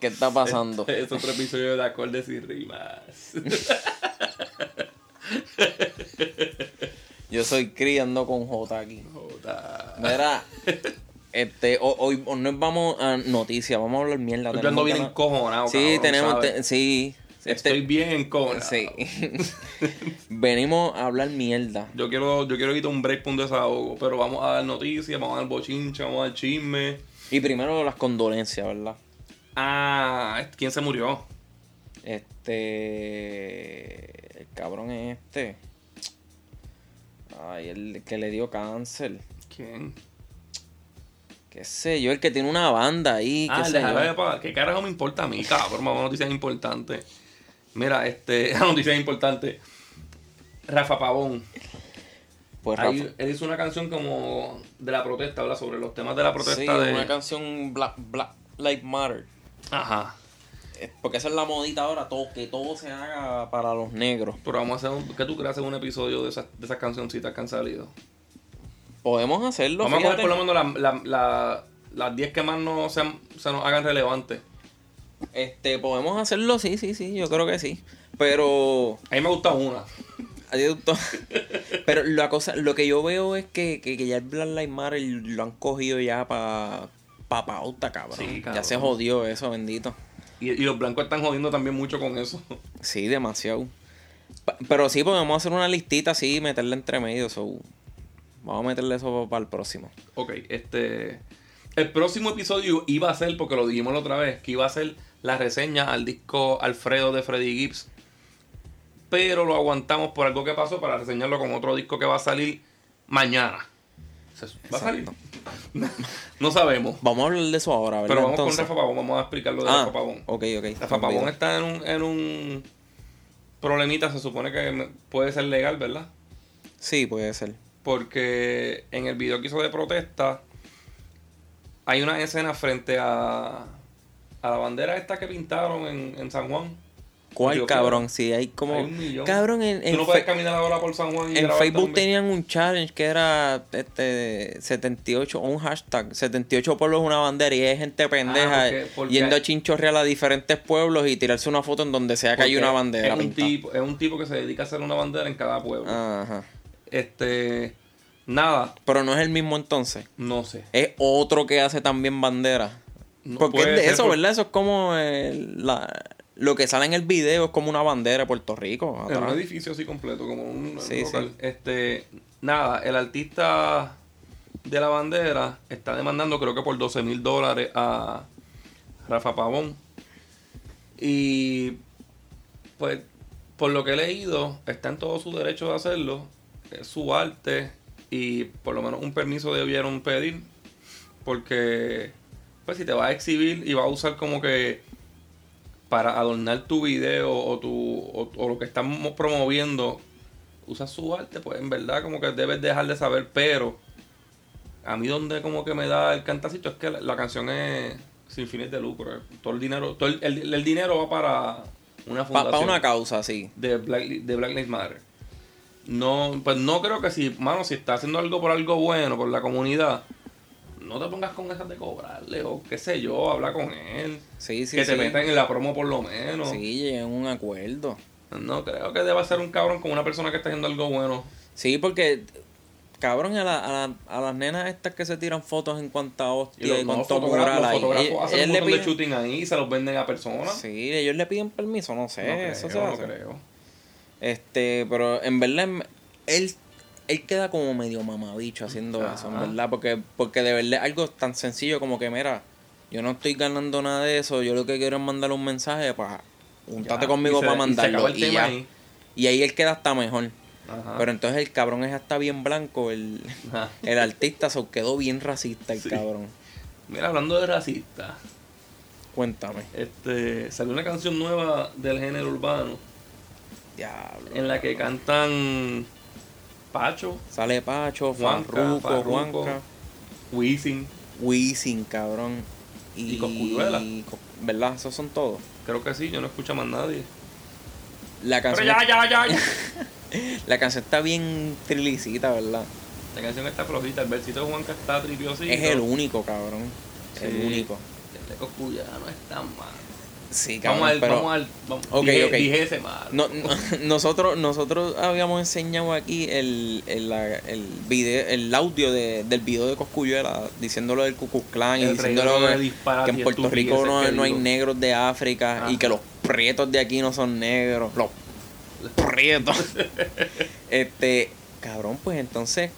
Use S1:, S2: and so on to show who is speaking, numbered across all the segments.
S1: ¿Qué está pasando?
S2: Este es otro episodio de Acordes y Rimas.
S1: Yo soy criando con J aquí.
S2: Joda.
S1: Mira, este, ho- hoy, hoy nos vamos a noticias, vamos a hablar mierda.
S2: Yo ando bien
S1: ganas-
S2: encojonado,
S1: Sí,
S2: cabrón,
S1: tenemos, sí.
S2: Estoy
S1: Este,
S2: bien encojonado.
S1: sí. Venimos a hablar mierda.
S2: Yo quiero, yo quiero quitar un break para un desahogo, pero vamos a dar noticias, vamos a dar bochincha, vamos a dar chisme.
S1: Y primero las condolencias, ¿verdad?
S2: Ah, ¿quién se murió?
S1: Este. El cabrón es este. Ay, el que le dio cáncer.
S2: ¿Quién?
S1: Qué sé yo, el que tiene una banda ahí.
S2: Ah,
S1: qué sé yo.
S2: Pa- ¿Qué carajo me importa a mí, cabrón? A noticias importantes. Mira, este, noticias importantes. Rafa Pavón.
S1: Pues
S2: Ahí,
S1: Rafa.
S2: él hizo una canción como de la protesta, habla sobre los temas de la protesta
S1: Sí,
S2: de.
S1: una canción Black, Black Lives Matter.
S2: Ajá.
S1: Eh, Porque esa es la modita ahora, todo, que todo se haga para los negros.
S2: Pero vamos a hacer un, ¿qué tú crees hacer un episodio de esas, de esas cancioncitas que han salido?
S1: Podemos hacerlo,
S2: Vamos a coger
S1: fíjate.
S2: por lo menos la- la- la- las 10 que más no sean- se nos hagan relevantes.
S1: Este, podemos hacerlo, sí, sí, sí, yo creo que sí. Pero
S2: A mí me gusta una.
S1: a ti te gustó. Pero la cosa, lo que yo veo es que, que, que ya el Black Lives Matter lo han cogido ya para pa pauta, cabrón.
S2: Sí,
S1: Ya
S2: cabrón.
S1: se jodió eso, bendito.
S2: Y, y los blancos están jodiendo también mucho con eso.
S1: Sí, demasiado. Pa- Pero sí, podemos hacer una listita así y meterla entre medio. so, Vamos a meterle eso para el próximo.
S2: Ok, este. El próximo episodio iba a ser, porque lo dijimos la otra vez, que iba a ser la reseña al disco Alfredo de Freddy Gibbs. Pero lo aguantamos por algo que pasó para reseñarlo con otro disco que va a salir mañana. ¿Va a salir? No sabemos.
S1: Vamos a hablar de eso ahora, ¿verdad?
S2: Pero vamos
S1: Entonces.
S2: con Rafa Pavón, vamos a explicar lo de
S1: Ah,
S2: Rafa Pavón.
S1: ok, ok.
S2: Rafa Pavón está en un, en un problemita, se supone que puede ser legal, ¿verdad?
S1: Sí, puede ser.
S2: Porque en el video que hizo de protesta hay una escena frente a, a la bandera esta que pintaron en, en San Juan.
S1: ¿Cuál cabrón?
S2: creo-
S1: Sí, hay como.
S2: Hay un millón.
S1: Cabrón, en,
S2: Tú
S1: en
S2: no puedes caminar ahora por San Juan y
S1: en Facebook
S2: también.
S1: tenían un challenge que era este 78, o un hashtag, 78 pueblos una bandera y hay gente pendeja
S2: Ah, porque- porque-
S1: yendo a chinchorreal a diferentes pueblos y tirarse una foto en donde sea que hay una bandera
S2: Es un,
S1: pintada.
S2: tipo, es un tipo que se dedica a hacer una bandera en cada pueblo.
S1: Ajá.
S2: Este. Nada,
S1: Pero no es el mismo entonces.
S2: no sé.
S1: Es otro que hace también bandera.
S2: No
S1: Porque es de eso,
S2: por-
S1: ¿verdad? Eso es como el- la- lo que sale en el video es como una bandera de Puerto Rico.
S2: En un
S1: atrás.
S2: edificio así completo, como un,
S1: Sí,
S2: local.
S1: sí.
S2: Este, nada, el artista de la bandera está demandando creo que por 12 mil dólares a Rafa Pavón. Y pues, por lo que he leído, está en todo su derecho de hacerlo. Es su arte y por lo menos un permiso debieron pedir. Porque, pues si te vas a exhibir y vas a usar como que para adornar tu video o, tu, o, o lo que estamos promoviendo, usas su arte, pues en verdad como que debes dejar de saber, pero a mí donde como que me da el cantacito es que la, la canción es sin fines de lucro. eh. Todo el dinero, todo el, el- el dinero va para una
S1: Para
S2: fundación
S1: una causa, sí.
S2: de Black, de Black Lives Matter. No, pues no creo que si, mano, si está haciendo algo por algo bueno, por la comunidad, no te pongas con esas de cobrarle o qué sé yo, habla con él.
S1: Sí, sí,
S2: que
S1: sí.
S2: te metan en la promo por lo menos.
S1: Sí, llegan a un acuerdo.
S2: No creo que deba ser un cabrón con una persona que está haciendo algo bueno.
S1: Sí, porque, cabrón, a, la- a, la- a las nenas estas que se tiran fotos en cuanta
S2: Y
S1: hostia
S2: los,
S1: y
S2: no,
S1: cuánto
S2: fotógrafos, los fotógrafos
S1: Ellos-
S2: hacen un montón de
S1: piden-
S2: shooting ahí y se los venden a personas.
S1: Sí, ellos le piden permiso, no sé,
S2: no
S1: eso
S2: creo,
S1: se
S2: no
S1: hace.
S2: creo.
S1: Este, pero en verdad, él, él queda como medio mamabicho haciendo
S2: Ajá.
S1: eso, en verdad, porque, porque de verdad algo tan sencillo como que, mira, yo no estoy ganando nada de eso, yo lo que quiero es mandarle un mensaje para juntate conmigo para mandarlo y,
S2: tema
S1: ya.
S2: ahí.
S1: Y ahí él queda hasta mejor.
S2: Ajá.
S1: Pero entonces el cabrón es hasta bien blanco, el, el artista se quedó bien racista el
S2: Sí.
S1: cabrón.
S2: Mira, hablando de racista,
S1: Cuéntame.
S2: este, salió una canción nueva del género urbano
S1: Diablo.
S2: en la que cantan Pacho,
S1: Sale Pacho, Farruko,
S2: Farruko.
S1: Juanca,
S2: Wisin,
S1: Wisin, cabrón. Y,
S2: Y
S1: ¿Verdad? Esos son todos.
S2: creo que sí, yo no escucho más nadie.
S1: La
S2: Pero
S1: canción,
S2: ya, ya, ya, ya.
S1: la canción está bien trilicita, ¿verdad?
S2: La canción está flojita, el versito de Juanca está tripiosito.
S1: Es el único, cabrón. El
S2: Sí.
S1: único.
S2: El de Coscuya no es tan malo.
S1: Sí, cabrón,
S2: Vamos al,
S1: pero...
S2: vamos al, vamos, dije, ese.
S1: No, no, nosotros, nosotros habíamos enseñado aquí el, el, el video, el audio de, del video de Coscuyuela diciéndolo del Ku Klux Klan y diciéndolo que, que en Puerto Rico no, no hay negros de África y que los prietos de aquí no son negros. Los prietos. este, cabrón, pues entonces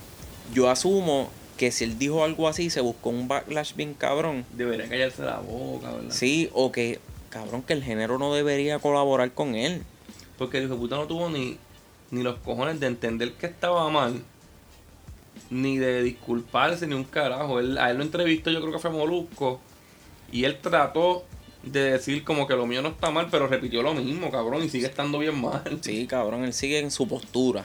S1: yo asumo que si él dijo algo así, se buscó un backlash bien cabrón.
S2: Debería callarse la boca, ¿verdad?
S1: Sí, o que, cabrón, que el género no debería colaborar con él.
S2: Porque el hijo de puta no tuvo ni, ni los cojones de entender que estaba mal, ni de disculparse, ni un carajo. Él, a él lo entrevistó, yo creo que fue Molusco, y él trató de decir como que lo mío no está mal, pero repitió lo mismo, cabrón, y sigue estando bien mal.
S1: Sí, cabrón, él sigue en su postura.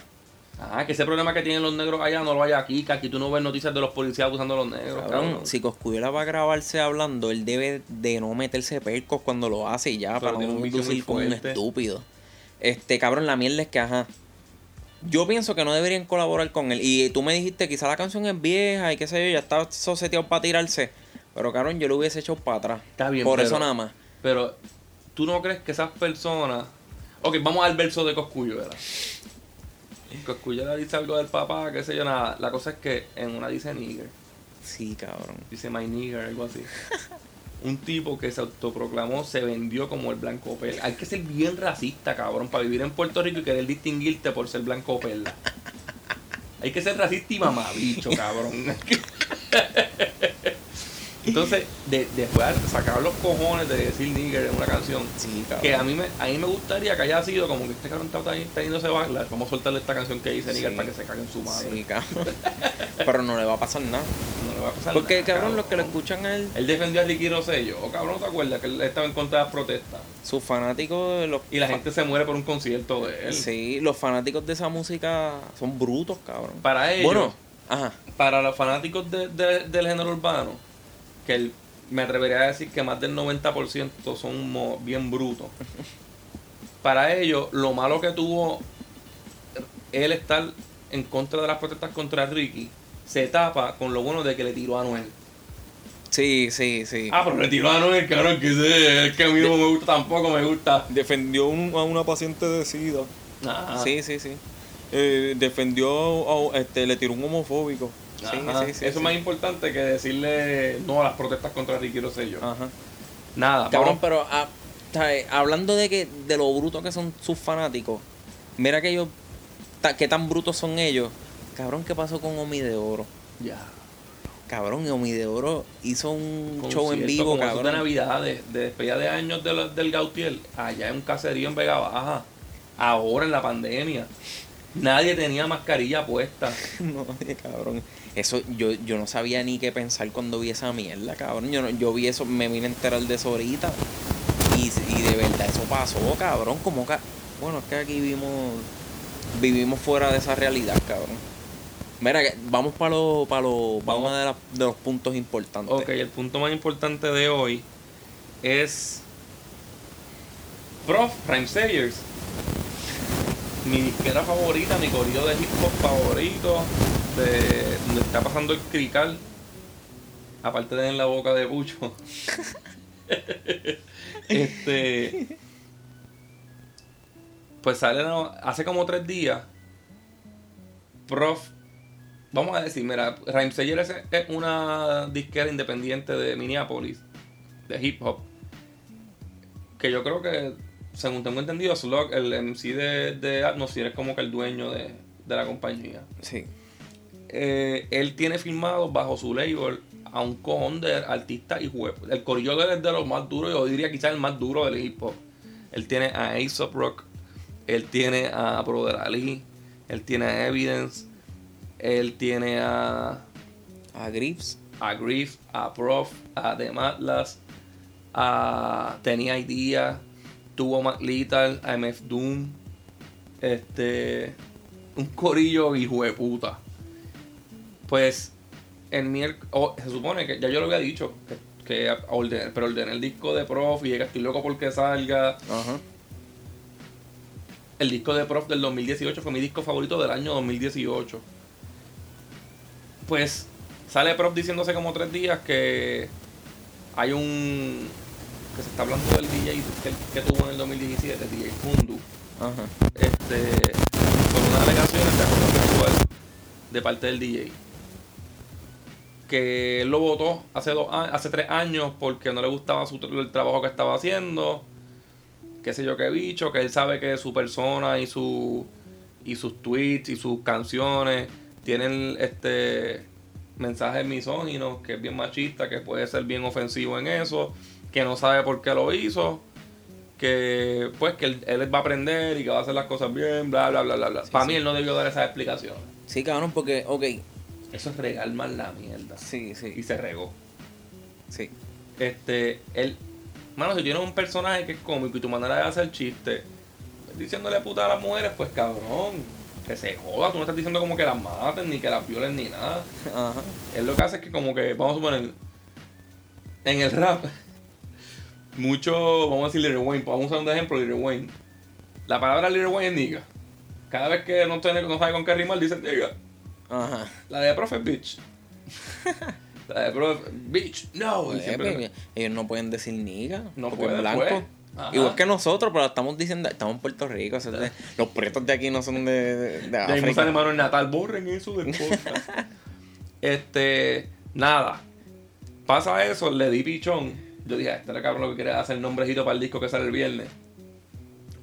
S2: Ah, que ese problema que tienen los negros allá no lo hay aquí, que aquí tú no ves noticias de los policías abusando a los negros,
S1: Cabrón, si Coscuyuela va a grabarse hablando, él debe de no meterse percos cuando lo hace y ya,
S2: Pero
S1: para no lucir como un estúpido. Este, cabrón, la mierda es que, ajá. Yo pienso que no deberían colaborar con él. Y tú me dijiste, quizá la canción es vieja y qué sé yo, ya está soseteado para tirarse. Pero, cabrón, yo lo hubiese echado para atrás.
S2: Está bien,
S1: Por
S2: pero-
S1: eso nada más.
S2: Pero, ¿tú no crees que esas personas... Ok, vamos al verso de Coscuyuela. Coscuyuela dice algo del papá, qué sé yo, nada. La cosa es que en una dice nigger,
S1: Sí, cabrón.
S2: dice my nigger, algo así. Un tipo que se autoproclamó, se vendió como el blanco perla. Hay que ser bien racista, cabrón, para vivir en Puerto Rico y querer distinguirte por ser blanco perla. Hay que ser racista y mamabicho, cabrón. Entonces, de, después de sacar los cojones de decir nigger en una canción,
S1: Sí, cabrón.
S2: que a mí me a mí me gustaría que haya sido como que este cabrón está teni- teniendo ese backlash. Vamos a soltarle esta canción que dice nigger
S1: Sí.
S2: para que se caguen su madre.
S1: Sí, cabrón. Pero no le va a pasar nada.
S2: No le va a pasar
S1: Porque,
S2: nada,
S1: cabrón, los que lo escuchan a él,
S2: Él defendió a Ricky Rosselló. Oh, cabrón, ¿no te acuerdas que él estaba en contra de las protestas?
S1: sus fanáticos, los
S2: Y la gente se muere por un concierto de él.
S1: Sí, los fanáticos de esa música son brutos, cabrón.
S2: Para ellos,
S1: Bueno, ajá.
S2: para los fanáticos de- de- del género urbano, que el- me atrevería a decir que más del 90% son bien brutos. Para ellos, lo malo que tuvo él estar en contra de las protestas contra Ricky se tapa con lo bueno de que le tiró a Noel.
S1: Sí, sí, sí.
S2: Ah, pero le tiró a Noel, cabrón, que ese, es que a mí no me gusta tampoco, me gusta.
S1: Defendió un- a una paciente de SIDA.
S2: Ah,
S1: Sí, sí, sí. Eh, defendió, a- este, le tiró un homofóbico. Sí,
S2: ajá.
S1: sí, sí.
S2: Eso es
S1: sí.
S2: más importante que decirle no a las protestas contra Ricky Rosselló.
S1: Ajá.
S2: Nada,
S1: Cabrón,
S2: vamos-
S1: pero ah, ¿sabes? hablando de que de lo bruto que son sus fanáticos, mira que ellos, ta- qué tan brutos son ellos. Cabrón, ¿qué pasó con Omi de Oro?
S2: ya.
S1: Cabrón, Omi de Oro hizo un show en vivo,
S2: como esos de
S1: cabrón.
S2: Navidad, de, de despedida de años de la- del Gautier, allá en un caserío en Vega Baja, ahora en la pandemia. Nadie tenía mascarilla puesta.
S1: No, cabrón. Eso, yo, yo no sabía ni qué pensar cuando vi esa mierda, cabrón. Yo, yo vi eso, me vine a enterar de eso ahorita. Y, y de verdad eso pasó, cabrón. Como que, bueno, es que aquí vivimos, vivimos fuera de esa realidad, cabrón. Mira, vamos para lo, para lo,
S2: Vamos.
S1: uno de, la- de los puntos importantes.
S2: Ok, el punto más importante de hoy es Prof. Rhyme Sayers. Mi disquera favorita, mi corrido de hip hop favorito, de donde está pasando el crical, aparte de en la boca de Pucho. este. Pues sale hace como tres días. Prof. Vamos a decir, mira, Rhyme Sayers es, es una disquera independiente de Minneapolis, de hip hop. Que yo creo que, según tengo entendido, Slug, el MC de, de Atmosphere, es como que el dueño de, de la compañía.
S1: Sí.
S2: Eh, él tiene firmado bajo su label a un cojón de artistas y juegos. El corillo de él es de los más duros, yo diría quizás el más duro del hip hop. Él tiene a Aesop Rock, él tiene a Brother Ali, él tiene a Evidence, él tiene a,
S1: A Grips.
S2: a Griff, a Prof, a The Matlas, a Tenía Idea, tuvo Mac Lethal, a MF Doom, este, un corillo hijo de puta. Pues el miércoles, se supone que ya yo lo había dicho, que, que ordené, pero ordené el disco de Prof y que estoy loco porque salga.
S1: Ajá.
S2: el disco de Prof del 2018 fue mi disco favorito del año 2018. Pues sale Prof diciendo hace como tres días que hay un. Que se está hablando del DJ que, que tuvo en el 2017, DJ Kundu.
S1: Ajá.
S2: Este. con unas alegaciones de acoso sexual de parte del DJ. Que él lo votó hace, dos, hace tres años porque no le gustaba su, el trabajo que estaba haciendo. Qué sé yo qué bicho, que él sabe que su persona y su y sus tweets y sus canciones tienen este mensajes misóginos, que es bien machista, que puede ser bien ofensivo en eso, que no sabe por qué lo hizo, que pues que él, él va a aprender y que va a hacer las cosas bien, bla bla bla bla bla. Para mí él no debió dar esas explicaciones.
S1: Sí, cabrón, porque, ok.
S2: Eso es regar más la mierda.
S1: Sí,
S2: Y
S1: sí,
S2: se regó.
S1: sí.
S2: Este, él, mano, si tienes un personaje que es cómico y tu manera de hacer chiste, diciéndole puta a las mujeres, pues cabrón, que se joda, tú no estás diciendo como que las maten, ni que las violen, ni nada.
S1: Ajá.
S2: Él lo que hace es que como que, vamos a suponer, en el rap, mucho, vamos a decir Lil Wayne, vamos a usar un ejemplo, Lil Wayne. La palabra Lil Wayne es nigga. Cada vez que no, tiene, no sabe con qué rimar, dice nigga.
S1: Ajá.
S2: La de profe bitch. La de profe, bitch, no.
S1: Pues,
S2: siempre-
S1: ellos no pueden decir niga.
S2: No
S1: porque es
S2: pueden,
S1: blanco.
S2: pues. Ajá.
S1: Igual que nosotros, pero estamos diciendo, estamos en Puerto Rico. o sea, de- los pretos de aquí no son de, de, de
S2: De ahí
S1: África.
S2: sale Manuel Natal, borren eso del podcast. este, nada. Pasa eso, le di pichón. Yo dije, este era cabrón lo que quiere hacer nombrecito para el disco que sale el viernes.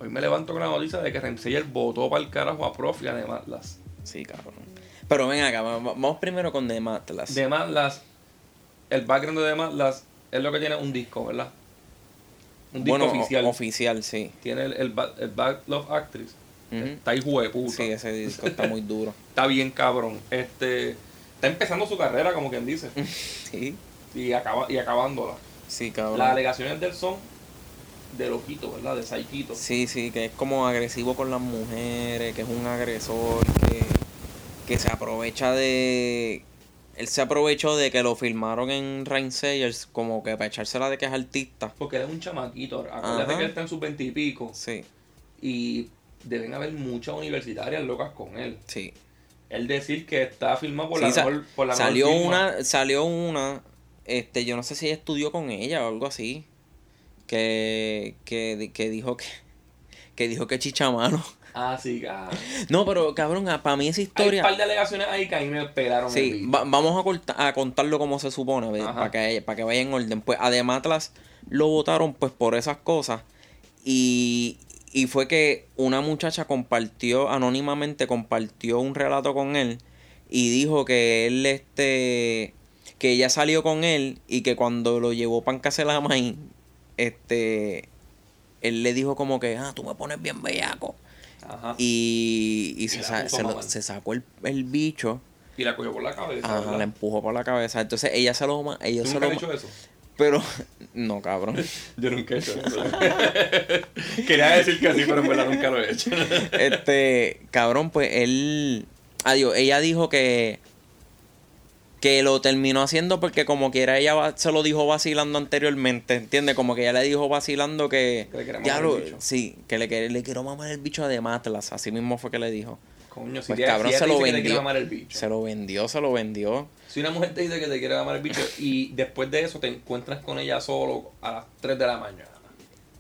S2: Hoy me levanto con la noticia de que Remseyer votó para el carajo a Prof y a The Matlas.
S1: Sí, cabrón. Pero ven acá, va- va- vamos primero con The Matlas.
S2: The Matlas, el background de The Matlas es lo que tiene un disco, ¿verdad? Un disco
S1: bueno,
S2: oficial.
S1: oficial, sí.
S2: tiene el, el, el Bad Love Actress. Está ahí hueputa.
S1: Sí, ese disco está muy duro.
S2: Está bien cabrón. Este, está empezando su carrera, como quien dice.
S1: Sí,
S2: y, acaba, y acabándola.
S1: Sí, cabrón.
S2: Las alegaciones del son de loquito, ¿verdad? De Saikito.
S1: Sí, sí, que es como agresivo con las mujeres, que es un agresor, que, que se aprovecha de... Él se aprovechó de que lo filmaron en Rain Sayers como que para echársela de que es artista.
S2: Porque él es un chamaquito. Acuérdate
S1: Ajá.
S2: que él está en sus veintipico.
S1: Sí,
S2: Y deben haber muchas universitarias locas con él.
S1: sí.
S2: Él decir que está filmado por
S1: Sí,
S2: la mejor, por la mejor
S1: salió
S2: firma.
S1: una, salió una, este, yo no sé si ella estudió con ella o algo así, que, que, que dijo que, que dijo que chichamano.
S2: Ah, sí, cabrón.
S1: No, pero cabrón, para mí esa
S2: Hay un
S1: historia...
S2: par de alegaciones ahí que a mí me pelaron el
S1: Sí, va- vamos a, corta- a contarlo como se supone, para que, para que vaya en orden. Pues además lo votaron pues por esas cosas y, y fue que una muchacha compartió, anónimamente compartió un relato con él y dijo que él, este, que ella salió con él y que cuando lo llevó para casa la maíz, este, él le dijo como que, ah, tú me pones bien bellaco.
S2: Ajá.
S1: Y, y se, sa- se lo- se sacó el, el bicho.
S2: Y la cogió por la cabeza.
S1: Ajá,
S2: ¿verdad?
S1: la empujó por la cabeza. Entonces ella se lo ella
S2: ¿Tú
S1: se
S2: nunca
S1: lo
S2: has hecho eso?
S1: Pero, no, cabrón.
S2: Yo nunca he hecho eso. Quería decir que sí, pero en verdad nunca lo he hecho.
S1: Este, cabrón, pues él. Adiós, ella dijo que. Que lo terminó haciendo porque, como quiera, ella va- se lo dijo vacilando anteriormente. ¿Entiendes? Como que ella le dijo vacilando que.
S2: Que le quiere mamar
S1: "Diablo,
S2: el bicho".
S1: Sí, que le, que le quiero mamar el bicho de Matlas. Así mismo fue que le dijo.
S2: Coño, si
S1: Pues, cabrón,
S2: si
S1: se lo vendió.
S2: mamar el bicho.
S1: Se lo vendió, se lo vendió.
S2: Si una mujer te dice que te quiere mamar el bicho y después de eso te encuentras con ella solo a las 3 de la mañana.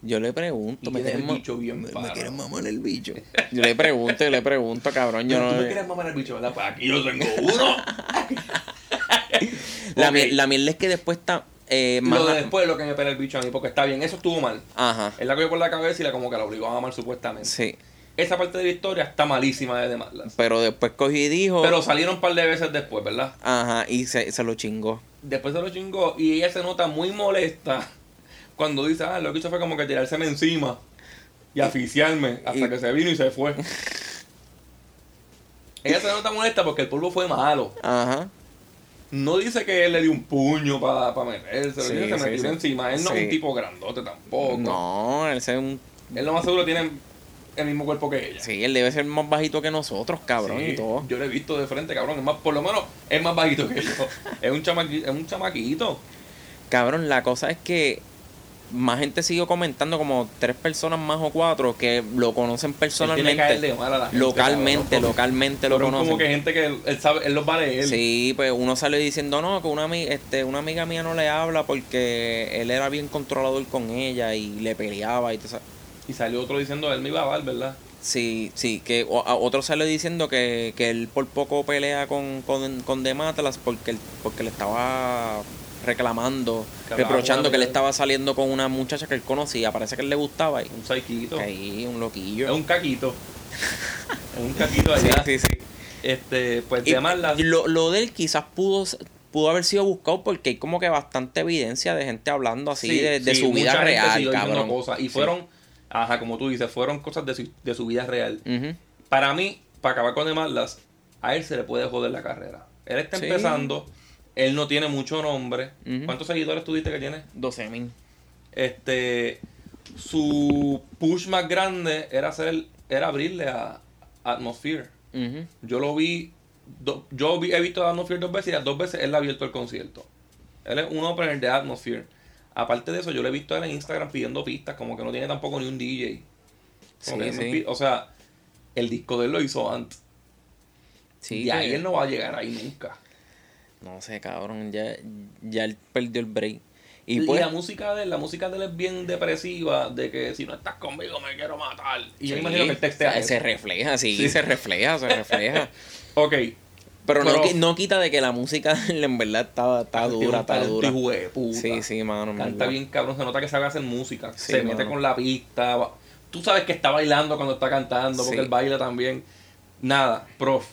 S1: Yo le pregunto, ¿me ma-
S2: bicho bien
S1: me- mamar el bicho? Yo le pregunto, yo le pregunto, cabrón. Yo no,
S2: tú me quieres mamar el bicho, ¿verdad? Pues aquí yo tengo uno.
S1: la,
S2: Ok.
S1: miel- la es que después está. Eh, más
S2: Lo de después es lo que me pela el bicho a mí, porque está bien, eso estuvo mal.
S1: Ajá.
S2: Él la cogió por la cabeza y la como que la obligó a mamar supuestamente.
S1: Sí.
S2: Esa parte de la historia está malísima de Matlas.
S1: Pero después cogí y dijo.
S2: Pero salieron un par de veces después, ¿verdad?
S1: Ajá, y se, se lo chingó.
S2: Después se lo chingó y ella se nota muy molesta cuando dice, ah, lo que hizo fue como que tirárseme encima y asfixiarme hasta
S1: y-
S2: que se vino y se fue. ella se nota molesta porque el polvo fue malo.
S1: Ajá.
S2: No dice que él le dio un puño para meterse,
S1: Sí,
S2: que se
S1: sí,
S2: metió
S1: sí.
S2: encima. Él no es
S1: Sí.
S2: un tipo grandote tampoco.
S1: No, él, es un-
S2: Él lo más seguro tiene el mismo cuerpo que ella.
S1: sí, él debe ser más bajito que nosotros, cabrón,
S2: Sí,
S1: y todo.
S2: Yo lo he visto de frente, cabrón. Es más, por lo menos es más bajito que yo. es un chamaquito. Es un chamaquito.
S1: Cabrón, la cosa es que más gente siguió comentando, como tres personas más o cuatro, que lo conocen personalmente.
S2: gente,
S1: Localmente, localmente lo conocen.
S2: como que gente que él, sabe, él los va a leer.
S1: Sí, pues uno sale diciendo, no, que una, este, una amiga mía no le habla porque él era bien controlador con ella y le peleaba y todo.
S2: Y salió otro diciendo, él me iba a dar, ¿verdad?
S1: Sí, sí, que o- a otro sale diciendo que, que él por poco pelea con, con, con The Matlas porque, él- porque le estaba reclamando,
S2: Que
S1: reprochando que él estaba saliendo con una muchacha que él conocía, parece que él le gustaba y
S2: Un saikito.
S1: ahí un
S2: Es
S1: loquillo.
S2: un caquito. es un caquito
S1: Sí,
S2: allá.
S1: sí, sí.
S2: Este, pues
S1: Y-
S2: llamarla.
S1: lo, lo de él quizás pudo pudo haber sido buscado porque hay como que bastante evidencia de gente hablando así
S2: Sí,
S1: de, de
S2: sí,
S1: su vida real, cabrón.
S2: cosas. Y
S1: Sí.
S2: fueron, ajá, como tú dices, fueron cosas de su, de su vida real. Para mí, para acabar con demandas, a él se le puede joder la carrera. Él está
S1: Sí.
S2: empezando, él no tiene mucho nombre. ¿Cuántos seguidores tú dices que tiene?
S1: 12 mil.
S2: Este, su push más grande era hacer, era abrirle a Atmosphere. Yo lo vi, do- yo vi- he visto a Atmosphere dos veces y las dos veces él ha abierto el concierto. Él es un opener de Atmosphere. Aparte de eso, yo le he visto a él en Instagram pidiendo pistas, como que no tiene tampoco ni un DJ.
S1: Sí,
S2: que O sea, el disco de él lo hizo antes.
S1: Sí,
S2: y ahí él no va a llegar ahí nunca.
S1: No sé, cabrón, ya, ya él perdió el break. Y
S2: Y,
S1: pues,
S2: la música de él, la música de él es bien depresiva, de que si no estás conmigo me quiero matar. Y yo
S1: sí,
S2: imagino que el textea eso.
S1: se refleja, sí,
S2: Sí.
S1: se refleja, se refleja.
S2: Ok.
S1: Pero, no,
S2: Pero-
S1: no quita de que la música de él en verdad está, está
S2: Tiene
S1: dura,
S2: talento
S1: dura.
S2: puta.
S1: Sí, sí, mano.
S2: Canta bien cabrón, se nota que sabe hacer música.
S1: Sí,
S2: se mete
S1: mano.
S2: con la pista. Tú sabes que está bailando cuando está cantando, porque él baila también. Nada, prof.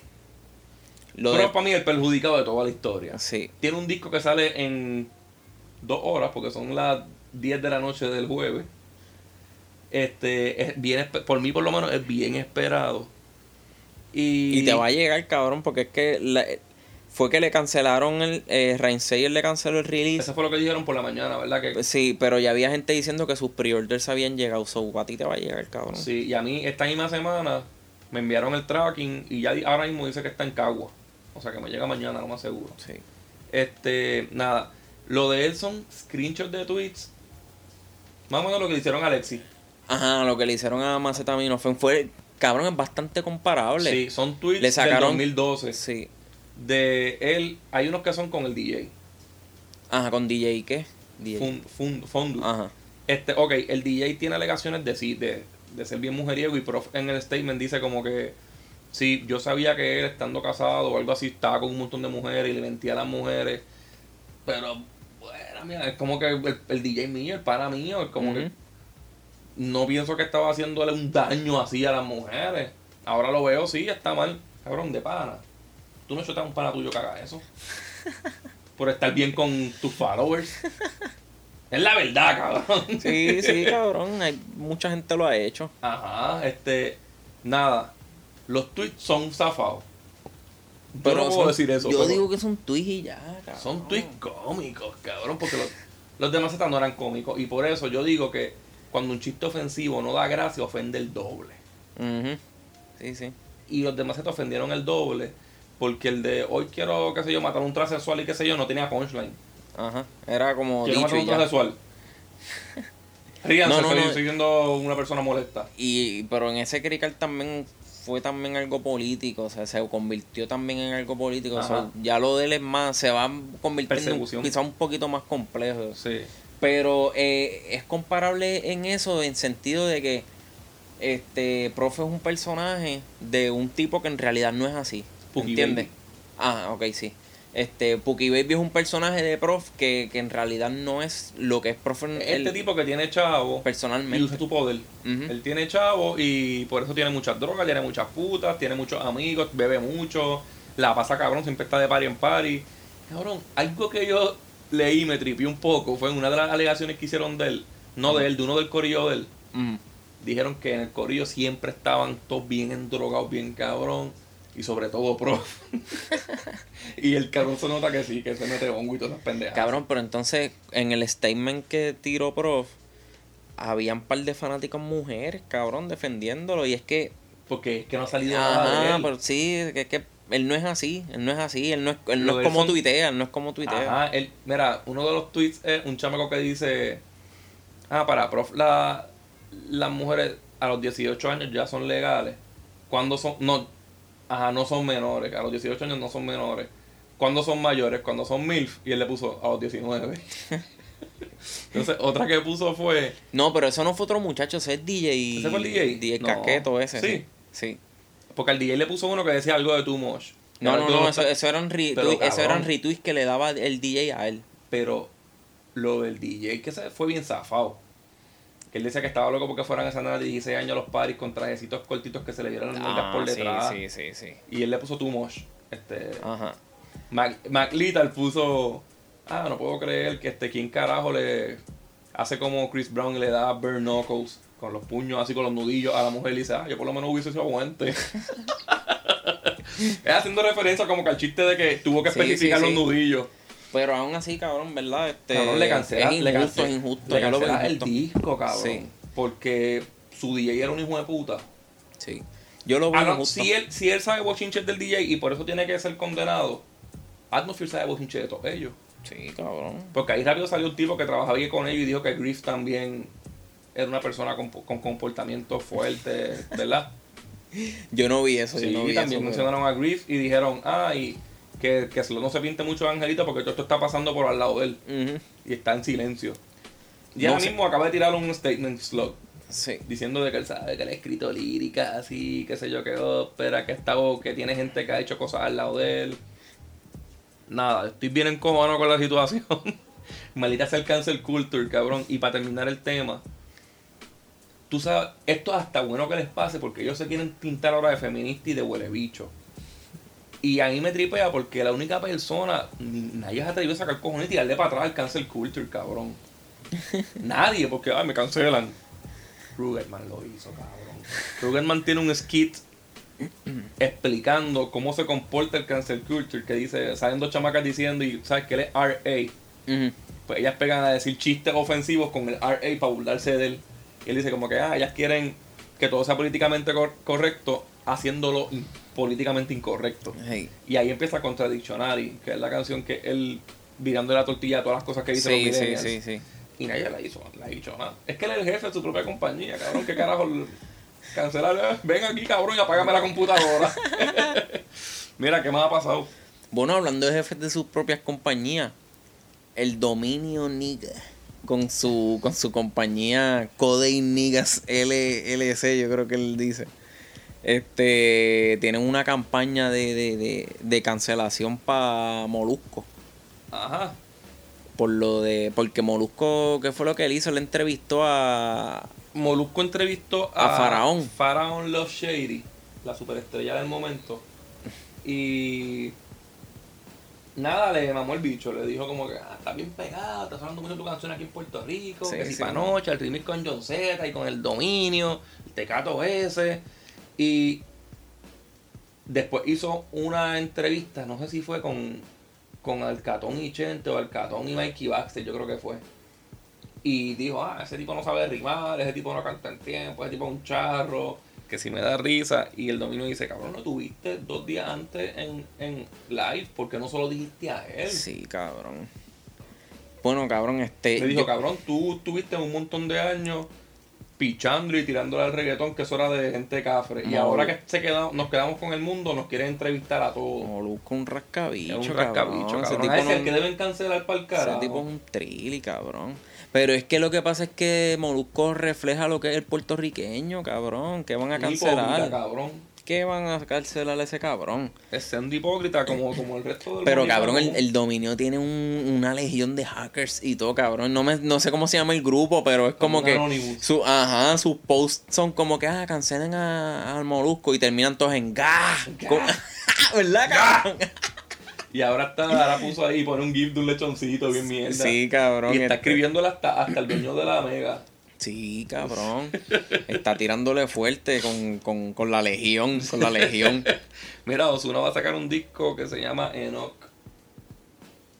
S1: Lo
S2: prof
S1: de,
S2: para mí el perjudicado de toda la historia.
S1: sí,
S2: Tiene un disco que sale en dos horas, porque son las 10 de la noche del jueves. Este, es bien, por mí por lo menos es bien esperado. Y,
S1: y te va a llegar, cabrón, porque es que la- fue que le cancelaron el. Eh, Sayer le canceló el release.
S2: Eso fue lo que dijeron por la mañana, ¿verdad? Que,
S1: Sí, pero ya había gente diciendo que sus pre-orders habían llegado. So, a ti te va a llegar, cabrón.
S2: Sí, y a mí esta misma semana me enviaron el tracking y ya ahora mismo dice que está en Cagua. O sea que me llega mañana, lo más seguro.
S1: Sí.
S2: Este, nada. Lo de él son screenshots de tweets. Más o menos lo que le hicieron a Alexi.
S1: Ajá, lo que le hicieron a Macetaminofen fue, cabrón, es bastante comparable.
S2: Sí, son tweets
S1: Le sacaron-
S2: del 2012.
S1: Sí.
S2: De él, hay unos que son con el DJ.
S1: Ajá, con DJ, ¿qué? DJ.
S2: Fun, fun, Fondu.
S1: Ajá.
S2: Este, ok, el DJ tiene alegaciones de sí, de, de ser bien mujeriego y prof en el statement dice como que sí, yo sabía que él estando casado o algo así estaba con un montón de mujeres y le mentía a las mujeres, pero bueno, mira, es como que el, el DJ mío, el pana mío, es como que no pienso que estaba haciéndole un daño así a las mujeres. Ahora lo veo, sí, está mal, cabrón, de pana. Tú no chutas a un pana tuyo que haga eso. Por estar bien con tus followers. Es la verdad, cabrón.
S1: Sí, sí, cabrón. Hay, mucha gente lo ha hecho.
S2: Ajá, este. Nada. Los tweets son zafados.
S1: Pero
S2: no puedo
S1: son-
S2: decir eso.
S1: Yo
S2: pero
S1: digo que son tweets y ya, cabrón.
S2: Son tweets cómicos, cabrón. Porque los, los demás no eran cómicos. Y por eso yo digo que cuando un chiste ofensivo no da gracia, ofende el doble.
S1: Ujú. Sí, sí.
S2: Y los demás se te ofendieron el doble. Porque el de hoy quiero, qué sé yo, matar a un transexual y qué sé yo, no tenía punchline.
S1: Ajá. Era como
S2: Quiero matar
S1: dicho
S2: a
S1: y
S2: un transexual. Ríanse,
S1: No, no, no.
S2: soy siendo una persona molesta.
S1: Y, pero en ese crical también fue también algo político, o sea, se convirtió también en algo político. o sea,
S2: Ajá.
S1: ya lo de él es más, se va convirtiendo
S2: Persecución.
S1: quizá un poquito más complejo.
S2: Sí.
S1: Pero eh, es comparable en eso, en sentido de que este profe es un personaje de un tipo que en realidad no es así. ¿Entiendes? Ah, ok, sí. Este, Puki Baby es un personaje de prof que, que en realidad no es lo que es profe en
S2: Este
S1: él
S2: tipo que tiene chavo y
S1: personalmente.
S2: usa tu poder. Él tiene chavo y por eso tiene muchas drogas, tiene muchas putas, tiene muchos amigos, bebe mucho, la pasa cabrón, siempre está de party en party. Cabrón, algo que yo leí y me tripió un poco fue en una de las alegaciones que hicieron de él, no de él, de uno del corillo de él. Dijeron que en el corillo siempre estaban todos bien endrogados, bien cabrón. Y sobre todo pro. y el cabrón se nota que sí, que se mete hongo y todas esas pendejas.
S1: Cabrón, pero entonces en el statement que tiró Prof, habían un par de fanáticas mujeres, cabrón, defendiéndolo. Y es que,
S2: Porque es que no ha salido nada de él.
S1: pero sí, que es que él no es así, él no es así, él no es, él no es como
S2: son-
S1: tuitea, él no es como tuitea.
S2: Ajá, él, mira, uno de los tweets es un chamaco que dice, Ah, para, prof, la, las mujeres a los 18 años ya son legales. Cuando son, no, ajá, no son menores, a los 18 años no son menores. Cuando son mayores, cuando son MILF, y él le puso a los 19. Entonces, otra que puso fue,
S1: No, pero eso no fue otro muchacho, ese es DJ.
S2: ¿Ese fue el DJ?
S1: DJ
S2: No.
S1: Caqueto ese.
S2: Sí.
S1: Sí. sí.
S2: porque al DJ le puso uno que decía algo de too much.
S1: No, no, no, eso, eso eran retweets, eso eran retweets que le daba el DJ a él.
S2: Pero lo del DJ que se fue bien zafado. Que él decía que estaba loco porque fueran esas nenas de 16 años los paris con trajecitos cortitos que se le vieran las nalgas por
S1: Ah, sí,
S2: detrás.
S1: sí, sí, sí.
S2: Y él le puso too much. Este,
S1: Ajá.
S2: Mac, Mac Little puso. Ah, no puedo creer que este. ¿Quién carajo le hace como Chris Brown y le da bare knuckles con los puños así con los nudillos a la mujer y dice, ah, yo por lo menos hubiese sido aguante. es haciendo referencia como que al chiste de que tuvo que
S1: Sí,
S2: especificar
S1: sí,
S2: los nudillos.
S1: Pero aún así, cabrón, ¿verdad? Este,
S2: Cabrón, le cancela,
S1: es
S2: le
S1: injusto,
S2: cancela,
S1: es injusto.
S2: le
S1: yo lo veo
S2: cancela el disco, cabrón.
S1: Sí.
S2: Porque su DJ era un hijo de puta.
S1: Sí. Yo lo veo
S2: Ah, no,
S1: injusto.
S2: si, él, si él sabe bochinches del DJ y por eso tiene que ser condenado, Atmosphere sabe bochinches de todos ellos.
S1: Sí, cabrón.
S2: Porque ahí rápido salió un tipo que trabajaba bien con ellos y dijo que Griff también era una persona con, con comportamiento fuerte, ¿verdad?
S1: Yo no vi eso,
S2: Sí,
S1: yo no vi
S2: también
S1: eso.
S2: mencionaron a Griff y dijeron, ah, y que, que no se pinte mucho de Angelito porque todo esto está pasando por al lado de él y está en silencio. Y
S1: No
S2: ahora mismo acaba de tirar un statement slug
S1: Sí.
S2: diciendo de que él sabe que él ha escrito lírica, así, qué sé yo, que ópera, que está que tiene gente que ha hecho cosas al lado de él. Nada, estoy bien encómodo con la situación. Maldita sea el cancel culture, cabrón. Y para terminar el tema, tú sabes, esto es hasta bueno que les pase porque ellos se quieren pintar ahora de feminista y de huele bicho. Y a mí me tripea porque la única persona, nadie se atrevió a sacar cojones y tirarle para atrás el cancel culture, cabrón. Nadie, porque ay, me cancelan. Rugerman lo hizo, cabrón. Rugerman tiene un skit explicando cómo se comporta el cancel culture, que dice, salen dos chamacas diciendo, y sabes que él es RA,
S1: Ujú.
S2: pues ellas pegan a decir chistes ofensivos con el RA para burlarse de él. Y él dice como que, ah, ellas quieren que todo sea políticamente cor- correcto, haciéndolo in- políticamente incorrecto.
S1: Hey.
S2: Y ahí empieza Contradictionary, que es la canción que él virando la tortilla a todas las cosas que dice
S1: Sí,
S2: los
S1: sí,
S2: millennials.
S1: sí, sí.
S2: Y nadie la hizo, la hizo nada. Es que él es el jefe de su propia compañía, cabrón. ¿Qué carajo? Cancelar, ven aquí, cabrón, y apágame la computadora. Mira, ¿qué más ha pasado?
S1: Bueno, hablando de jefes de sus propias compañías, el dominio Niga con su con su compañía Codey Niggas LLC, yo creo que él dice. Este tienen una campaña de, de, de, de cancelación para Molusco.
S2: Ajá.
S1: Por lo de. Porque Molusco, ¿qué fue lo que él hizo? Él entrevistó a.
S2: Molusco entrevistó
S1: A
S2: a,
S1: Faraón.
S2: Faraón Love Shady, la superestrella del momento. Y. Nada, le mamó el bicho. Le dijo como que ah, está bien pegado, está sonando mucho tu canción aquí en Puerto Rico.
S1: Sí,
S2: que si
S1: sí.
S2: pa' noche, el remix con John Z y con el dominio, el tecato ese. Y. Después hizo una entrevista, no sé si fue con, con Alcatón y Chente o Alcatón y Mikey Baxter, yo creo que fue. Y dijo, ah, ese tipo no sabe rimar, ese tipo no canta en tiempo, ese tipo es un charro, que si me da risa. Y el dominio dice, cabrón, ¿no tuviste dos días antes en, en live? ¿Por qué no solo dijiste a él?
S1: Sí, cabrón. Bueno, cabrón, este.
S2: Le dijo,
S1: yo-
S2: cabrón, tú tuviste un montón de años pichando y tirándole al reggaetón, que eso era de gente cafre. Y ahora que se queda, nos quedamos con el mundo, nos quieren entrevistar a todos.
S1: Molusco un rascabicho,
S2: es un
S1: cabrón.
S2: rascabicho,
S1: Ese
S2: cabrón.
S1: tipo
S2: ese
S1: no-
S2: el que deben cancelar para el
S1: Ese
S2: carajo.
S1: tipo es un trilli, cabrón. Pero es que lo que pasa es que Molusco refleja lo que es el puertorriqueño, cabrón. Que van a
S2: hipócrita,
S1: cancelar.
S2: cabrón.
S1: ¿Qué van a cancelar a ese cabrón?
S2: Es siendo hipócrita como, como el resto del
S1: Pero
S2: mundo,
S1: cabrón, el,
S2: como-
S1: el dominio tiene un- una legión de hackers y todo, cabrón. No me, no sé cómo se llama el grupo, pero es como
S2: Un
S1: que
S2: Anonymous.
S1: su, ajá, sus posts son como que ah, cancelen a- al Molusco y terminan todos en ga. ¿Verdad, cabrón?
S2: Y ahora está, ahora puso ahí, pone un gif de un lechoncito bien mierda.
S1: Sí, cabrón.
S2: Y está
S1: este-
S2: escribiéndole hasta, hasta el dueño de la mega.
S1: Sí, cabrón. Está tirándole fuerte con, con, con la legión, con la legión.
S2: Mira, Osuna va a sacar un disco que se llama Enoch.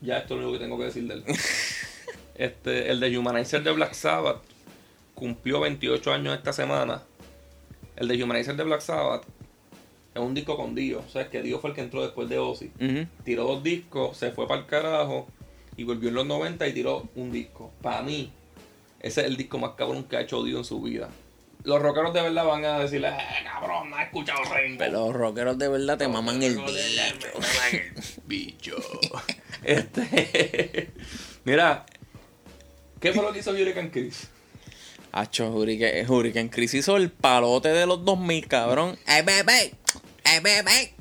S2: Ya esto es lo único que tengo que decir de él. Este, el de Humanizer de Black Sabbath cumplió 28 años esta semana. El de Humanizer de Black Sabbath es un disco con Dio. O sea, es que Dio fue el que entró después de Ozzy. Tiró dos discos, se fue para el carajo y volvió en los 90 y tiró un disco. Para mí, Ese es el disco más cabrón que ha hecho Dio en su vida. Los rockeros de verdad van a decirle, eh, cabrón, no has escuchado Rainbow.
S1: Pero los rockeros de verdad te maman el bicho.
S2: el bicho. este. Mira. ¿Qué fue lo que hizo Hurricane Chris?
S1: Hacho, Hurricane, Hurricane Chris hizo el palote de los 2000, cabrón. ¡Eh, bebé! ¡Eh, bebé!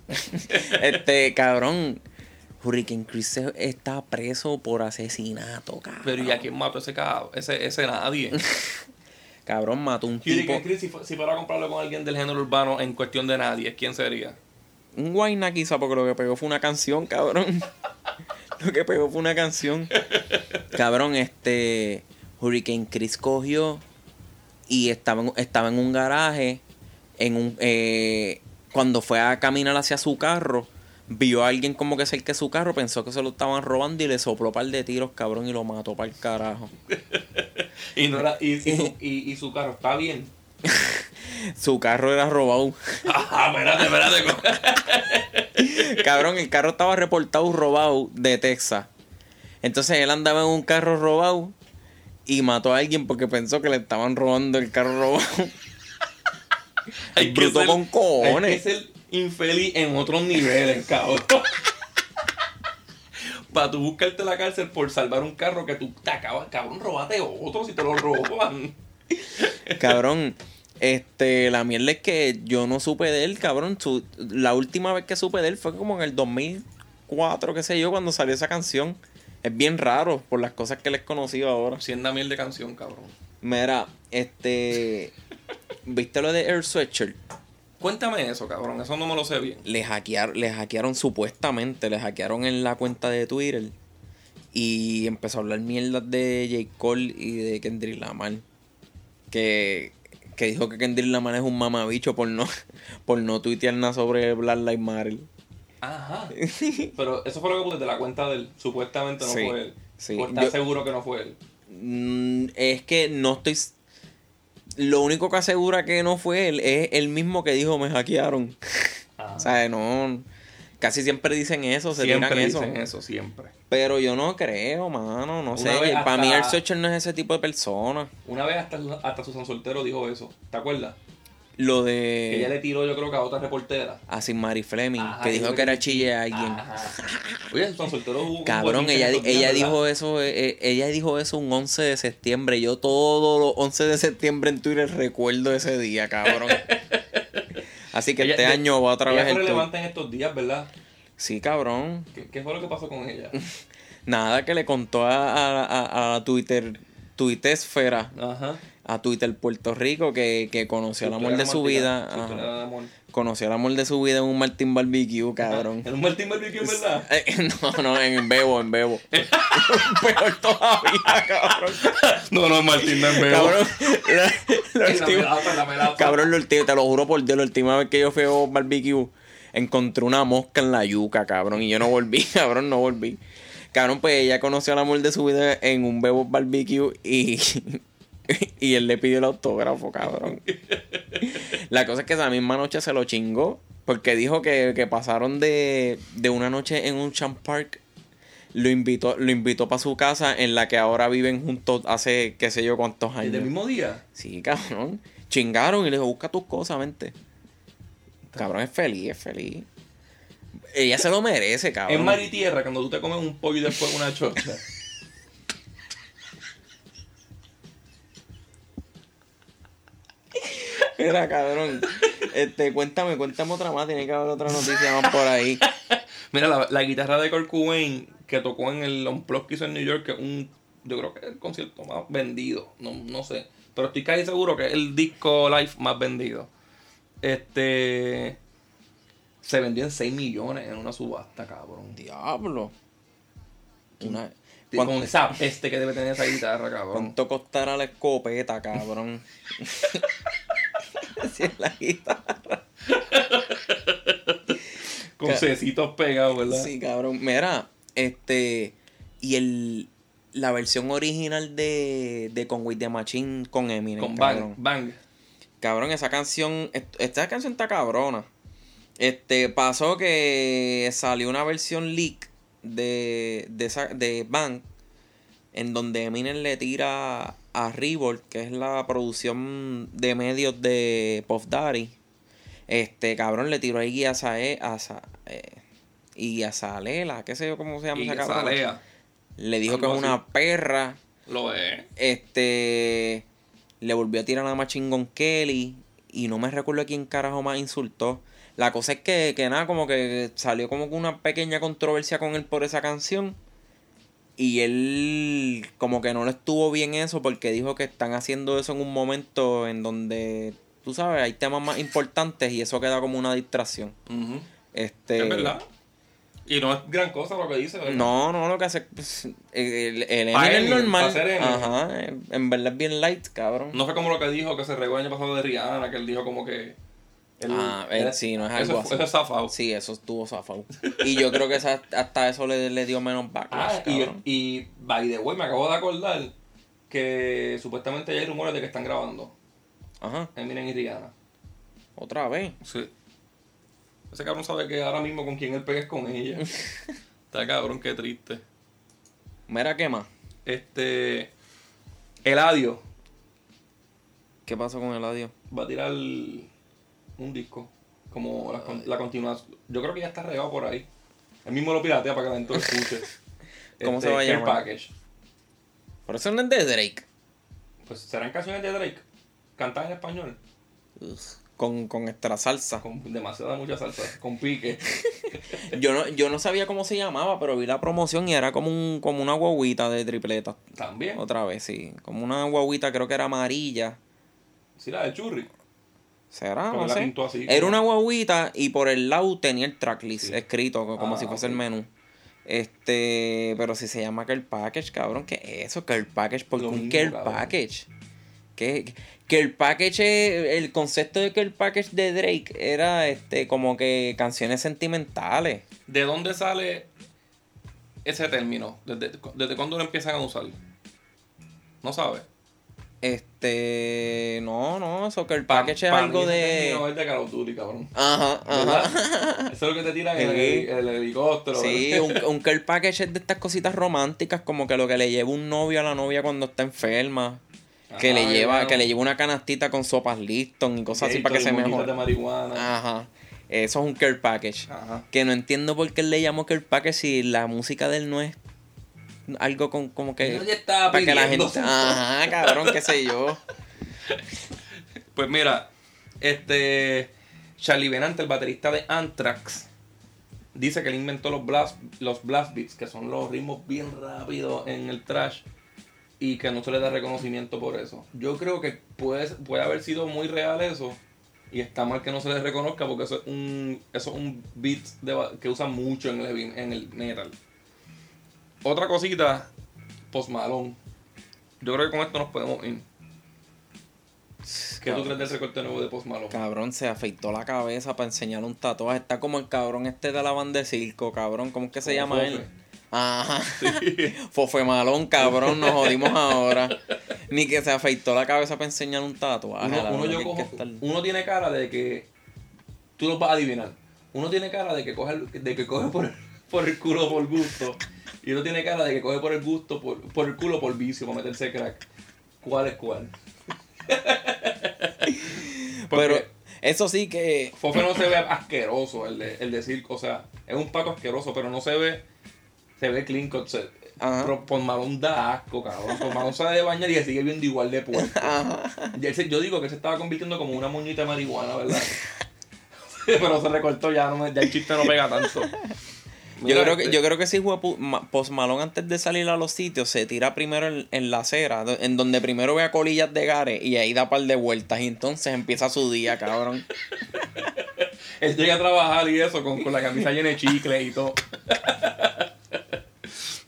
S1: este, cabrón. Hurricane Chris está preso por asesinato, cabrón.
S2: Pero ¿y a quién mató ese cabrón? Ese, ese nadie.
S1: Cabrón, mató un tipo.
S2: Hurricane Chris, si, fu- si fuera a comprarlo con alguien del género urbano en cuestión de nadie, ¿quién sería?
S1: Un guayna quizá, porque lo que pegó fue una canción, cabrón. lo que pegó fue una canción. cabrón, este. Hurricane Chris cogió y estaba en, estaba en un garaje. En un, eh, cuando fue a caminar hacia su carro, vio a alguien como que cerca de su carro, pensó que se lo estaban robando y le sopló par de tiros, cabrón, y lo mató para el carajo.
S2: Y, no era, y, y, su, y, y su carro está bien.
S1: Su carro era robado.
S2: Ah, espérate, espérate.
S1: Cabrón, el carro estaba reportado robado de Texas. Entonces él andaba en un carro robado y mató a alguien porque pensó que le estaban robando el carro robado.
S2: Hay que
S1: bruto
S2: ser-
S1: con cojones.
S2: Hay que ser infeliz en otros niveles, cabrón. Para tú buscarte la cárcel por salvar un carro que tú te acabas, cabrón, robate otro si te lo roban.
S1: Cabrón, este, la mierda es que yo no supe de él, cabrón. Su- la última vez que supe de él fue como en el 2004, qué sé yo, cuando salió esa canción. Es bien raro por las cosas que les he conocido ahora.
S2: Siendo miel de canción, cabrón.
S1: Mira, este. ¿Viste lo de Air Sweatshirt?
S2: Cuéntame eso, cabrón. Eso no me lo sé bien.
S1: le hackearon, le hackearon supuestamente, le hackearon en la cuenta de Twitter y empezó a hablar mierdas de J. Cole y de Kendrick Lamar. Que, que dijo que Kendrick Lamar es un mamabicho por no, por no tuitear nada sobre Black Lives Matter.
S2: Ajá. Pero eso fue lo que puse de la cuenta de él. Supuestamente no
S1: Sí,
S2: fue él.
S1: sí.
S2: ¿O ¿Estás
S1: Yo-
S2: seguro que no fue él?
S1: Mm, es que no estoy... Lo único que asegura que no fue él es el mismo que dijo me hackearon.
S2: Ajá.
S1: O sea, no... Casi siempre dicen eso, se
S2: siempre
S1: tiran
S2: dicen eso, siempre.
S1: Pero yo no creo, mano. No
S2: Una
S1: sé. Para mí el Searcher no es ese tipo de persona.
S2: Una vez hasta, hasta Susan Soltero dijo eso. ¿Te acuerdas?
S1: Lo
S2: Que ella le
S1: de.
S2: tiró, yo creo que a otra reportera.
S1: A Sin Mary Fleming,
S2: Ajá,
S1: que dijo que era chille a alguien.
S2: Ajá. Oye, Soltero
S1: Cabrón, ella, ella dijo eso, eh, eh, ella dijo eso un 11 de septiembre. Yo todos los 11 de septiembre en Twitter recuerdo ese día, cabrón. Así que
S2: Ella-
S1: este
S2: de-
S1: año va otra vez el
S2: relevante en estos días, ¿verdad?
S1: Sí, cabrón.
S2: ¿Qué, qué fue lo que pasó con ella?
S1: Nada que le contó a, a, a- a Twitter, Twittesfera,
S2: Ajá.
S1: A Twitter Puerto Rico, que, que conoció el amor de su vida. Conoció el amor de su vida en un Martín Barbecue, cabrón.
S2: En un Martín Barbecue, ¿verdad?
S1: Eh, no, no, en Bebo, en Bebo. Peor todavía, cabrón.
S2: No, no, Martín, no es Bebo.
S1: Cabrón, la, la última- cabrón, la última- te lo juro por Dios, la última vez que yo fui a barbecue, encontré una mosca en la yuca, cabrón, y yo no volví, cabrón, no volví. Cabrón, pues ella conoció el amor de su vida en un Bebo barbecue y, y él le pidió el autógrafo, cabrón. La cosa es que esa misma noche se lo chingó. Porque dijo que, que pasaron de, de una noche en un champ park. Lo invitó, lo invitó para su casa en la que ahora viven juntos hace qué sé yo cuántos
S2: ¿El del
S1: años.
S2: mismo día?
S1: Sí, cabrón. Chingaron y le dijo, busca tus cosas, vente. Cabrón es feliz, es feliz. Ella se lo merece, cabrón.
S2: En mar y tierra, cuando tú te comes un pollo y después una chocha.
S1: Mira, cabrón. Este, cuéntame, cuéntame otra más. Tiene que haber otra noticia más por ahí.
S2: Mira, la, la guitarra de Kurt Cobain que tocó en el Unplugged que hizo en New York, que es un, yo creo que es el concierto más vendido, no, no sé, pero estoy casi seguro que es el disco live más vendido. Este se vendió en 6 millones en una subasta, cabrón.
S1: Diablo. Una-
S2: Con
S1: ¿Cuánto,
S2: esa peste que debe tener esa guitarra, cabrón.
S1: cuánto costará la escopeta, cabrón? Es la guitarra.
S2: Con cecitos pegados, ¿verdad?
S1: Sí, cabrón. Mira, este. Y el. La versión original de, de Con With the Machine con Eminem.
S2: Con. Bang, Bang.
S1: Cabrón, esa canción. est- Esta canción está cabrona. Este, pasó que salió una versión leak de, de, esa, de Bang. En donde Eminem le tira a Revolt, que es la producción de medios de Puff Daddy. Este cabrón le tiró ahí a Sae, a Sa- eh, y a Salela, qué sé yo cómo se llama esa.
S2: Lea
S1: Le dijo que es una
S2: así.
S1: perra.
S2: lo es.
S1: Este le volvió a tirar a Machine Gun Kelly. Y no me recuerdo a quién carajo más insultó. La cosa es que, que nada, como que salió como que una pequeña controversia con él por esa canción. Y él como que no le estuvo bien eso porque dijo que están haciendo eso en un momento en donde, tú sabes, hay temas más importantes y eso queda como una distracción.
S2: Ujú.
S1: Este,
S2: Es verdad. Y no es gran cosa lo que dice, ¿verdad?
S1: No, no, lo que hace pues, el, el es normal. Ajá, en verdad es bien light, cabrón.
S2: No fue como lo que dijo que se regó el año pasado de Rihanna, que él dijo como que.
S1: Ah, eh, sí, no es
S2: eso
S1: algo
S2: fue-
S1: así.
S2: Eso es zafado.
S1: Sí, eso estuvo zafado. Y yo creo que esa- hasta eso le, le dio menos backlash,
S2: Ah, y, by the way, me acabo de acordar que supuestamente ya hay rumores de que están grabando
S1: Ajá,
S2: Eminem y Rihanna.
S1: otra vez.
S2: Sí. Ese cabrón sabe que ahora mismo con quien él pega es con ella. Está cabrón, qué triste.
S1: Mira, ¿qué más?
S2: Este. Eladio
S1: ¿Qué pasó con el adiós?
S2: va a tirar un disco. Como la, con- la continuación. Yo creo que ya está regado por ahí. Él mismo lo piratea para que la gente lo escuche.
S1: ¿Cómo se
S2: Este,
S1: va a llamar?
S2: Package.
S1: Por eso no es de Drake.
S2: Pues serán canciones de Drake. Cantadas en español.
S1: Con, con extra salsa.
S2: Con demasiada mucha salsa. Con pique.
S1: Yo no, yo no sabía cómo se llamaba, pero vi la promoción y era como un, como una guaguita de tripleta.
S2: También.
S1: Otra vez, sí. Como una guaguita, creo que era amarilla.
S2: Sí, la de Churri.
S1: ¿Será? No sé.
S2: así,
S1: Era una guaguita y por el lado tenía el tracklist
S2: Sí.
S1: escrito co- como
S2: Ah,
S1: si fuese el menú. Este, pero si se llama Care Package, cabrón, ¿qué es eso? Care Package, ¿por qué un Care. Package? ¿Qué? Care Package, es- el concepto de Care Package de Drake era este como que canciones sentimentales.
S2: ¿De dónde sale ese término? ¿Desde, desde cuándo lo empiezan a usar? ¿No sabes?
S1: Este, no, no, eso
S2: Pa-
S1: Package es algo de...
S2: término es de Call of Duty, cabrón.
S1: Ajá, ajá.
S2: Eso es lo que te tiran en el, helicóptero.
S1: Sí, un, un care package es de estas cositas románticas, como que lo que le lleva un novio a la novia cuando está enferma. Que le lleva, que le lleva una canastita con sopas Liston y cosas así para que se mejore.
S2: de marihuana.
S1: Ajá. Eso es un care package.
S2: Ajá.
S1: Que no entiendo por qué le llamó care package si la música de él no es algo con como que
S2: estaba
S1: para que la gente ajá cabrón qué sé yo
S2: Pues mira, este Charlie Benante, el baterista de Anthrax, dice que él inventó los blast, los blast beats, que son los ritmos bien rápidos en el trash, y que no se le da reconocimiento por eso. Yo creo que puede, puede haber sido muy real eso, y está mal que no se le reconozca porque eso es un, eso es un beat de que usan mucho en el, en el metal. Otra cosita, Post Malone. Yo creo que con esto nos podemos ir. ¿Qué tú crees del recorte nuevo de Post Malone?
S1: cabrón se afeitó la cabeza para enseñar un tatuaje está como el cabrón este de la banda de circo cabrón cómo es que se llama
S2: Fofe.
S1: él Ajá. Fofe malón, cabrón, nos jodimos ahora. Ni que se afeitó la cabeza para enseñar un tatuaje.
S2: Uno, yo cojo-
S1: estar-
S2: uno tiene cara de que tú lo vas a adivinar. Uno tiene cara de que coge, de que coge por, por el culo por gusto. Y uno tiene cara de que coge por el gusto, por, por el culo por vicio, para meterse crack. ¿Cuál es cuál?
S1: Pero eso sí que.
S2: Fofe no se ve asqueroso, el de, el de circo. O sea, es un paco asqueroso, pero no se ve. Se ve clean cut. Se, pero por malón da asco, cabrón. Por malón sale de bañar y sigue viendo igual de puerco. Se- Yo digo que se estaba convirtiendo como una moñita de marihuana, ¿verdad? pero se recortó ya, no ya el chiste no pega tanto.
S1: Yo
S2: Mira,
S1: creo, que,
S2: este,
S1: yo creo que si Post Malone antes de salir a los sitios se tira primero en, en la acera, en donde primero ve a colillas de Gare y ahí da par de vueltas y entonces empieza su día, cabrón.
S2: Él llega a trabajar y eso, con, con la camisa llena de chicle y todo.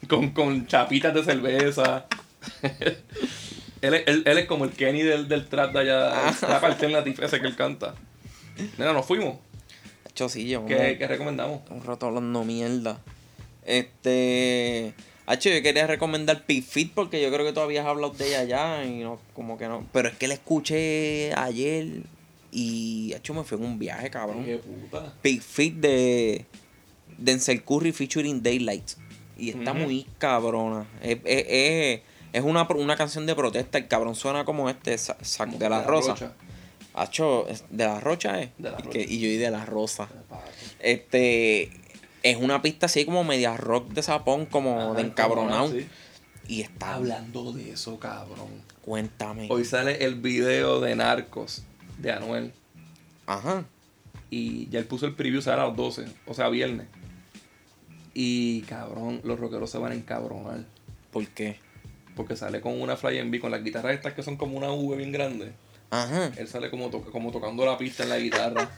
S2: con, con chapitas de cerveza. él, es- él, él es como el Kenny del, del trap de allá, el trap alternativo ese que él canta. Mira, nos fuimos. ¿Qué, qué recomendamos?
S1: un rato hablando mierda. Este. Hacho, yo quería recomendar Pig Fit porque yo creo que tú habías hablado de ella ya y no, como que no. Pero es que la escuché ayer y hecho me fui en un viaje, cabrón.
S2: Qué puta.
S1: Pig Fit de Denzel Curry featuring Daylight. Y está muy cabrona. Es, es- es- Es una, una canción de protesta. El cabrón suena como este, Sa- Sa- de la Rosa. Hacho, de la Rocha es.
S2: De La Rocha.
S1: que- y yo y de la Rosa. Este. Es una pista así como media rock de sapón, como de encabronado.
S2: Sí.
S1: Y está.
S2: Hablando de eso, cabrón.
S1: Cuéntame.
S2: Hoy sale el video de Narcos de Anuel.
S1: Ajá.
S2: Y ya él puso el preview, sale a las 12, o sea, viernes. Y cabrón, los rockeros se van a encabronar.
S1: ¿Por qué?
S2: Porque sale con una Fly en B, con las guitarras estas que son como una V bien grande.
S1: Ajá.
S2: Él sale como, to- como tocando la pista en la guitarra.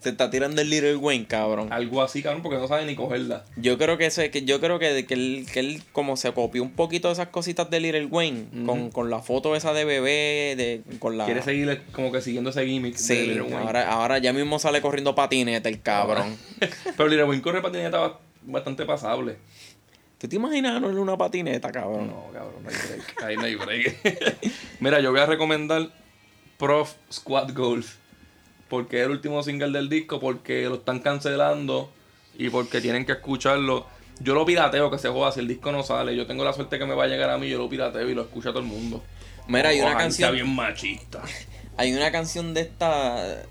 S1: Se está tirando el Little Wayne, cabrón.
S2: Algo así, cabrón, porque no sabe ni cogerla.
S1: Yo creo que ese, que yo creo que, que, él, que él como se copió un poquito de esas cositas de Little Wayne, con, con la foto esa de bebé, de, con la.
S2: Quiere seguir como que siguiendo ese gimmick de
S1: Sí,
S2: Lil Wayne.
S1: ahora, ahora ya mismo sale corriendo patineta el cabrón.
S2: Pero Lil Wayne corre patineta ba- bastante pasable.
S1: ¿Tú te imaginas en una patineta, cabrón?
S2: No, cabrón, no hay break. Ahí no hay break. Mira, yo voy a recomendar Prof Squad Golf. Porque es el último single del disco, porque lo están cancelando y porque tienen que escucharlo. Yo lo pirateo, que se joda, si el disco no sale. Yo tengo la suerte que me va a llegar a mí, yo lo pirateo y lo escucha todo el mundo.
S1: Mira, hay una
S2: Ojalá sea
S1: canción.
S2: bien machista.
S1: Hay una canción de esta.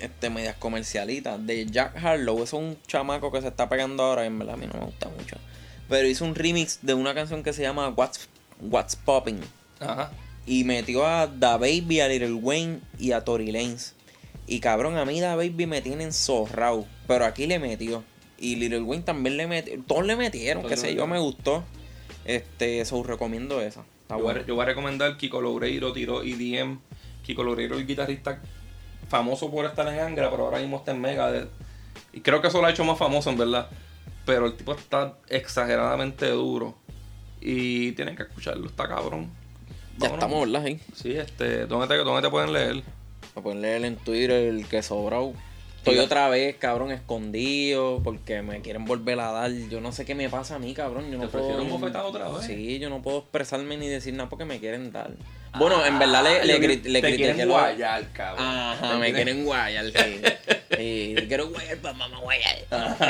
S1: Este, medias comercialitas. De Jack Harlow. Es un chamaco que se está pegando ahora. En verdad, a mí no me gusta mucho. Pero hizo un remix de una canción que se llama What's, What's Popping.
S2: Ajá.
S1: Y metió a Da Baby, a Little Wayne y a Tory Lanez. Y cabrón, a mí Da Baby me tienen zorrado. Pero aquí le metió. Y Little Wayne también le metió. Todos le metieron, qué sé yo, me gustó. Este, eso recomiendo esa. Está
S2: Yo voy, a, yo voy a recomendar Kiko Loureiro, tiró EDM. Kiko Loureiro el guitarrista famoso por estar en Angra, pero ahora mismo está en Megadeth. Y creo que eso lo ha hecho más famoso, en verdad. Pero el tipo está exageradamente duro. Y tienen que escucharlo, está cabrón.
S1: Ya estamos, ¿verdad? Sí.
S2: Sí, este, ¿dónde te, dónde te pueden leer?
S1: Me pueden leer en Twitter el que sobró. Estoy otra vez, cabrón, escondido porque me quieren volver a dar. Yo no sé qué me pasa a mí, cabrón. Yo no
S2: ¿Te
S1: puedo...
S2: bofetada otra vez?
S1: Sí, yo no puedo expresarme ni decir nada porque me quieren dar. Bueno, en verdad le, le,
S2: Ah,
S1: le
S2: te quieren
S1: lo-
S2: guayar, cabrón.
S1: Ajá, me quieren guayar, sí. Sí, quiero guayar para mamá guayar.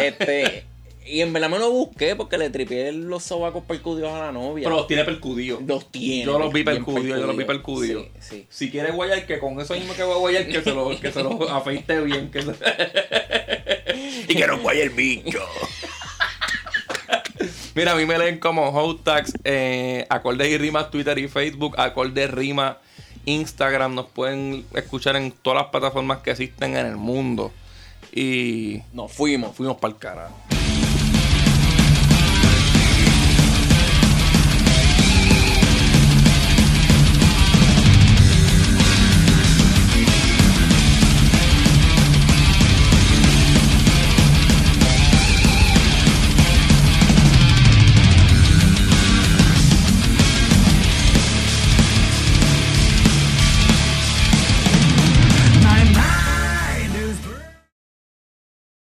S1: Este, y en verdad me lo busqué porque le tripié los sobacos percudidos a la novia.
S2: Pero los tiene percudidos.
S1: los tiene.
S2: Yo los vi percudidos, yo los vi percudidos.
S1: Sí, sí.
S2: Si quiere guayar, que con eso mismo que va a guayar, que se lo, que se lo afeite bien. Que se... y que no guaye el bicho. Mira, a mí me leen como Hotax, eh, Acordes y Rimas, Twitter y Facebook, Acordes Rima, Instagram. Nos pueden escuchar en todas las plataformas que existen en el mundo. Y
S1: Nos fuimos.
S2: fuimos para el carajo.